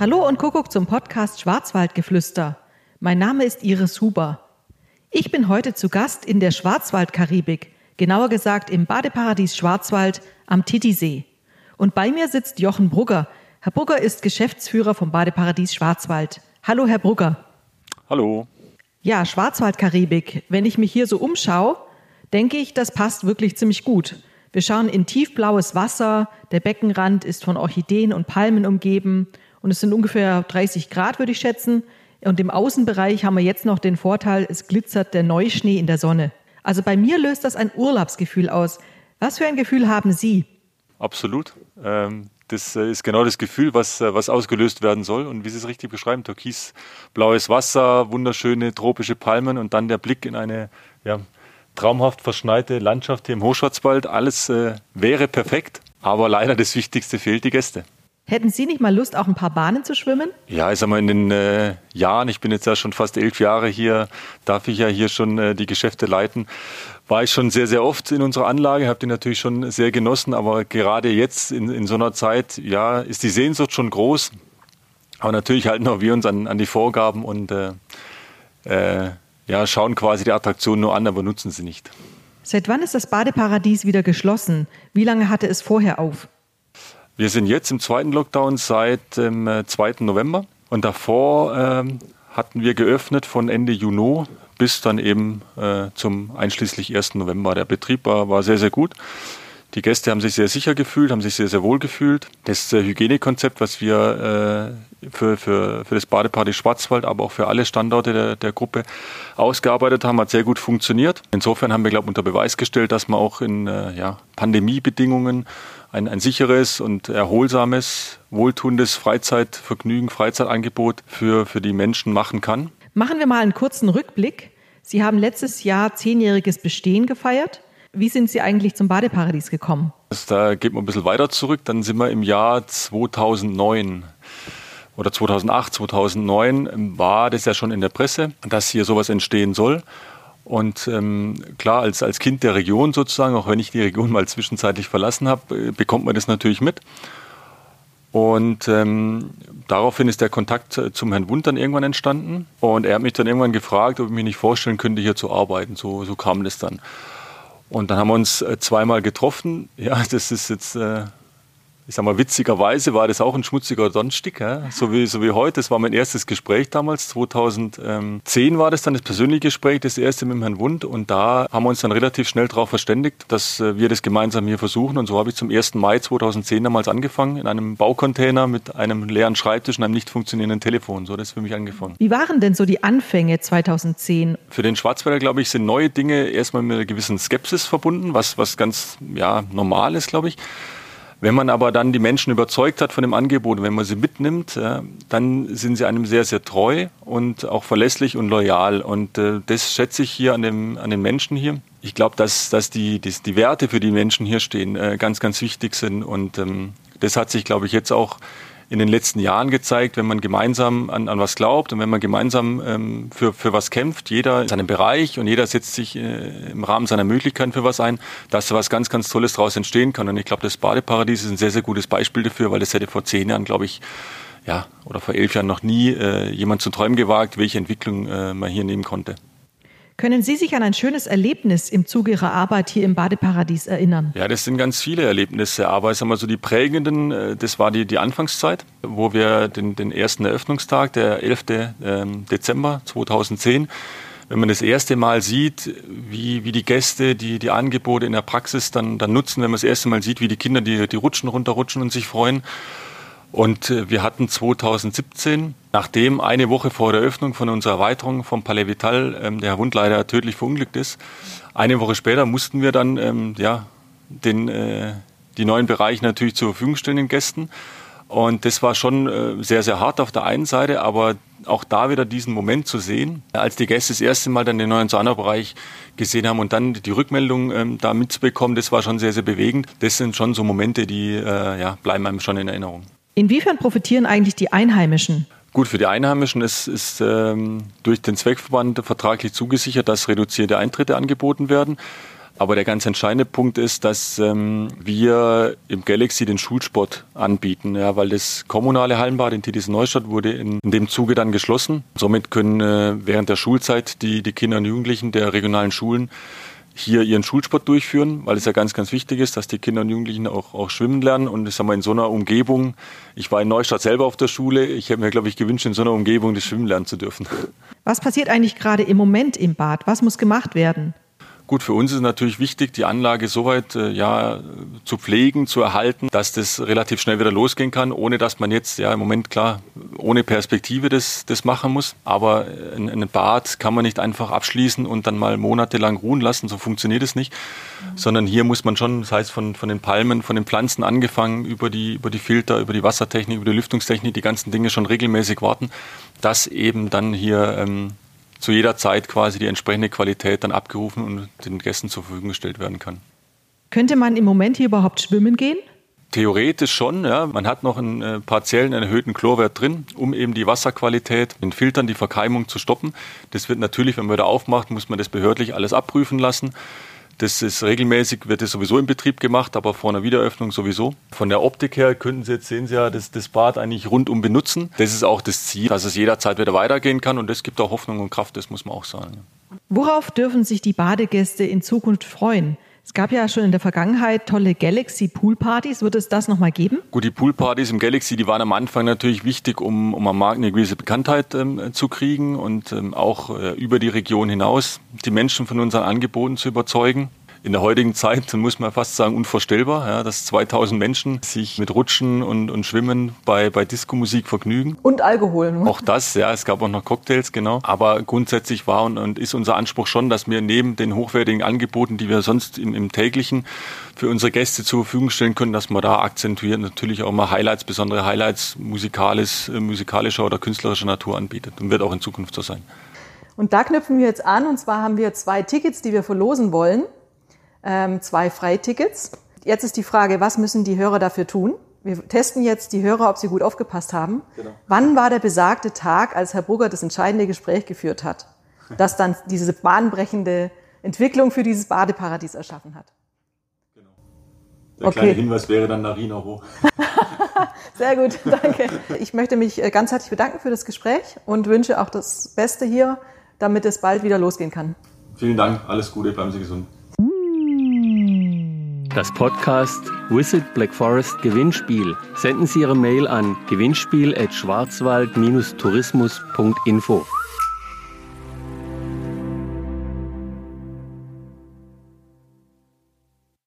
Hallo und Kuckuck zum Podcast Schwarzwaldgeflüster. Mein Name ist Iris Huber. Ich bin heute zu Gast in der Schwarzwaldkaribik, genauer gesagt im Badeparadies Schwarzwald am Titisee. Und bei mir sitzt Jochen Brugger. Herr Brugger ist Geschäftsführer vom Badeparadies Schwarzwald. Hallo, Herr Brugger. Hallo. Ja, Schwarzwaldkaribik. Wenn ich mich hier so umschaue, denke ich, das passt wirklich ziemlich gut. Wir schauen in tiefblaues Wasser, der Beckenrand ist von Orchideen und Palmen umgeben und es sind ungefähr 30 Grad, würde ich schätzen. Und im Außenbereich haben wir jetzt noch den Vorteil, es glitzert der Neuschnee in der Sonne. Also bei mir löst das ein Urlaubsgefühl aus. Was für ein Gefühl haben Sie? Absolut. Ähm, das äh, ist genau das Gefühl, was, äh, was ausgelöst werden soll. Und wie Sie es richtig beschreiben, türkisblaues Wasser, wunderschöne tropische Palmen und dann der Blick in eine ja, traumhaft verschneite Landschaft hier im Hochschwarzwald. Alles äh, wäre perfekt, aber leider das Wichtigste fehlt, die Gäste. Hätten Sie nicht mal Lust, auch ein paar Bahnen zu schwimmen? Ja, ich sag mal, in den äh, Jahren, ich bin jetzt ja schon fast elf Jahre hier, darf ich ja hier schon äh, die Geschäfte leiten, war ich schon sehr, sehr oft in unserer Anlage, habe die natürlich schon sehr genossen, aber gerade jetzt in, in so einer Zeit, ja, ist die Sehnsucht schon groß. Aber natürlich halten auch wir uns an, an die Vorgaben und äh, äh, ja, schauen quasi die Attraktion nur an, aber nutzen sie nicht. Seit wann ist das Badeparadies wieder geschlossen? Wie lange hatte es vorher auf? Wir sind jetzt im zweiten Lockdown seit dem äh, 2. November und davor ähm, hatten wir geöffnet von Ende Juni bis dann eben äh, zum einschließlich 1. November. Der Betrieb war, war sehr, sehr gut. Die Gäste haben sich sehr sicher gefühlt, haben sich sehr, sehr wohl gefühlt. Das äh, Hygienekonzept, was wir äh, für, für, für das Badeparty Schwarzwald, aber auch für alle Standorte der, der Gruppe ausgearbeitet haben, hat sehr gut funktioniert. Insofern haben wir, glaube ich, unter Beweis gestellt, dass man auch in äh, ja, Pandemiebedingungen ein, ein sicheres und erholsames, wohltuendes Freizeitvergnügen, Freizeitangebot für, für die Menschen machen kann. Machen wir mal einen kurzen Rückblick. Sie haben letztes Jahr zehnjähriges Bestehen gefeiert. Wie sind Sie eigentlich zum Badeparadies gekommen? Da geht man ein bisschen weiter zurück. Dann sind wir im Jahr 2009 oder 2008, 2009 war das ja schon in der Presse, dass hier sowas entstehen soll. Und ähm, klar, als, als Kind der Region sozusagen, auch wenn ich die Region mal zwischenzeitlich verlassen habe, äh, bekommt man das natürlich mit. Und ähm, daraufhin ist der Kontakt äh, zum Herrn Wund dann irgendwann entstanden. Und er hat mich dann irgendwann gefragt, ob ich mir nicht vorstellen könnte, hier zu arbeiten. So, so kam das dann. Und dann haben wir uns äh, zweimal getroffen. Ja, das ist jetzt äh, ich sag mal, witzigerweise war das auch ein schmutziger Donnerstag, ja? so, wie, so wie heute. Das war mein erstes Gespräch damals. 2010 war das dann das persönliche Gespräch, das erste mit Herrn Wund. Und da haben wir uns dann relativ schnell darauf verständigt, dass äh, wir das gemeinsam hier versuchen. Und so habe ich zum 1. Mai 2010 damals angefangen, in einem Baucontainer mit einem leeren Schreibtisch und einem nicht funktionierenden Telefon. So, das ist für mich angefangen. Wie waren denn so die Anfänge 2010? Für den Schwarzwälder, glaube ich, sind neue Dinge erstmal mit einer gewissen Skepsis verbunden, was, was ganz ja, normal ist, glaube ich. Wenn man aber dann die Menschen überzeugt hat von dem Angebot, wenn man sie mitnimmt, dann sind sie einem sehr, sehr treu und auch verlässlich und loyal. Und äh, das schätze ich hier an, dem, an den Menschen hier. Ich glaube, dass, dass die, die, die Werte, für die Menschen hier stehen, äh, ganz, ganz wichtig sind. Und ähm, das hat sich, glaube ich, jetzt auch in den letzten Jahren gezeigt, wenn man gemeinsam an, an was glaubt und wenn man gemeinsam ähm, für, für was kämpft, jeder in seinem Bereich und jeder setzt sich äh, im Rahmen seiner Möglichkeiten für was ein, dass da was ganz, ganz Tolles daraus entstehen kann. Und ich glaube, das Badeparadies ist ein sehr, sehr gutes Beispiel dafür, weil das hätte vor zehn Jahren, glaube ich, ja, oder vor elf Jahren noch nie äh, jemand zu träumen gewagt, welche Entwicklung äh, man hier nehmen konnte. Können Sie sich an ein schönes Erlebnis im Zuge Ihrer Arbeit hier im Badeparadies erinnern? Ja, das sind ganz viele Erlebnisse, aber ich sag mal so die prägenden, äh, das war die, die Anfangszeit, wo wir den, den ersten Eröffnungstag, der 11. Ähm, Dezember 2010, wenn man das erste Mal sieht, wie, wie die Gäste die, die Angebote in der Praxis dann, dann nutzen, wenn man das erste Mal sieht, wie die Kinder die, die Rutschen runterrutschen und sich freuen. Und äh, wir hatten 2017, nachdem eine Woche vor der Eröffnung von unserer Erweiterung vom Palais Vital ähm, der Herr Wund leider tödlich verunglückt ist, eine Woche später mussten wir dann ähm, ja, den, äh, die neuen Bereiche natürlich zur Verfügung stellen den Gästen. Und das war schon äh, sehr, sehr hart auf der einen Seite, aber auch da wieder diesen Moment zu sehen, als die Gäste das erste Mal dann den neuen Saunabereich gesehen haben und dann die Rückmeldung ähm, da mitzubekommen, das war schon sehr, sehr bewegend. Das sind schon so Momente, die äh, ja, bleiben einem schon in Erinnerung. Inwiefern profitieren eigentlich die Einheimischen? Gut, für die Einheimischen ist, ist ähm, durch den Zweckverband vertraglich zugesichert, dass reduzierte Eintritte angeboten werden. Aber der ganz entscheidende Punkt ist, dass ähm, wir im Galaxy den Schulsport anbieten, ja, weil das kommunale Hallenbad in Titis Neustadt wurde in, in, dem Zuge dann geschlossen. Somit können äh, während der Schulzeit die, die Kinder und Jugendlichen der regionalen Schulen hier ihren Schulsport durchführen, weil es ja ganz, ganz wichtig ist, dass die Kinder und Jugendlichen auch, auch schwimmen lernen. Und ich sag mal, in so einer Umgebung, ich war in Neustadt selber auf der Schule, ich hätte mir, glaube ich, gewünscht, in so einer Umgebung das Schwimmen lernen zu dürfen. Was passiert eigentlich gerade im Moment im Bad? Was muss gemacht werden? Gut, für uns ist natürlich wichtig, die Anlage soweit äh, ja, zu pflegen, zu erhalten, dass das relativ schnell wieder losgehen kann, ohne dass man jetzt ja im Moment klar ohne Perspektive das, das machen muss. Aber ein, ein Bad kann man nicht einfach abschließen und dann mal monatelang ruhen lassen. So funktioniert es nicht. Mhm. Sondern hier muss man schon, das heißt von, von den Palmen, von den Pflanzen angefangen, über die, über die Filter, über die Wassertechnik, über die Lüftungstechnik, die ganzen Dinge schon regelmäßig warten, dass eben dann hier ähm, zu jeder Zeit quasi die entsprechende Qualität dann abgerufen und den Gästen zur Verfügung gestellt werden kann. Könnte man im Moment hier überhaupt schwimmen gehen? Theoretisch schon, ja. Man hat noch einen äh, partiellen erhöhten Chlorwert drin, um eben die Wasserqualität in Filtern, die Verkeimung zu stoppen. Das wird natürlich, wenn man wieder aufmacht, muss man das behördlich alles abprüfen lassen. Das ist regelmäßig, wird es sowieso in Betrieb gemacht, aber vor einer Wiedereröffnung sowieso. Von der Optik her könnten Sie jetzt sehen Sie ja das, das Bad eigentlich rundum benutzen. Das ist auch das Ziel, dass es jederzeit wieder weitergehen kann und das gibt auch Hoffnung und Kraft, das muss man auch sagen. Worauf dürfen sich die Badegäste in Zukunft freuen? Es gab ja schon in der Vergangenheit tolle Galaxy Pool Partys. Wird es das nochmal geben? Gut, die Pool Partys im Galaxy, die waren am Anfang natürlich wichtig, um, um am Markt eine gewisse Bekanntheit ähm, zu kriegen und ähm, auch äh, über die Region hinaus die Menschen von unseren Angeboten zu überzeugen in der heutigen Zeit, muss man fast sagen, unvorstellbar, ja, dass 2000 Menschen sich mit Rutschen und, und Schwimmen bei, bei Disco-Musik vergnügen. Und Alkohol. Ne? Auch das, ja, es gab auch noch Cocktails, genau. Aber grundsätzlich war und, und ist unser Anspruch schon, dass wir neben den hochwertigen Angeboten, die wir sonst im, im täglichen für unsere Gäste zur Verfügung stellen können, dass man da akzentuiert natürlich auch mal Highlights, besondere Highlights musikalisch, äh, musikalischer oder künstlerischer Natur anbietet und wird auch in Zukunft so sein. Und da knüpfen wir jetzt an, und zwar haben wir zwei Tickets, die wir verlosen wollen ähm, zwei Freitickets. Jetzt ist die Frage, was müssen die Hörer dafür tun? Wir testen jetzt die Hörer, ob sie gut aufgepasst haben. Genau. Wann war der besagte Tag, als Herr Brugger das entscheidende Gespräch geführt hat, das dann diese bahnbrechende Entwicklung für dieses Badeparadies erschaffen hat? Genau. Der okay. kleine Hinweis wäre dann Narina hoch. Sehr gut, danke. Ich möchte mich äh, ganz herzlich bedanken für das Gespräch und wünsche auch das Beste hier, damit es bald wieder losgehen kann. Vielen Dank, alles Gute, bleiben Sie gesund. Das Podcast Visit Black Forest Gewinnspiel. Senden Sie Ihre Mail an gewinnspiel@schwarzwald-tourismus.info.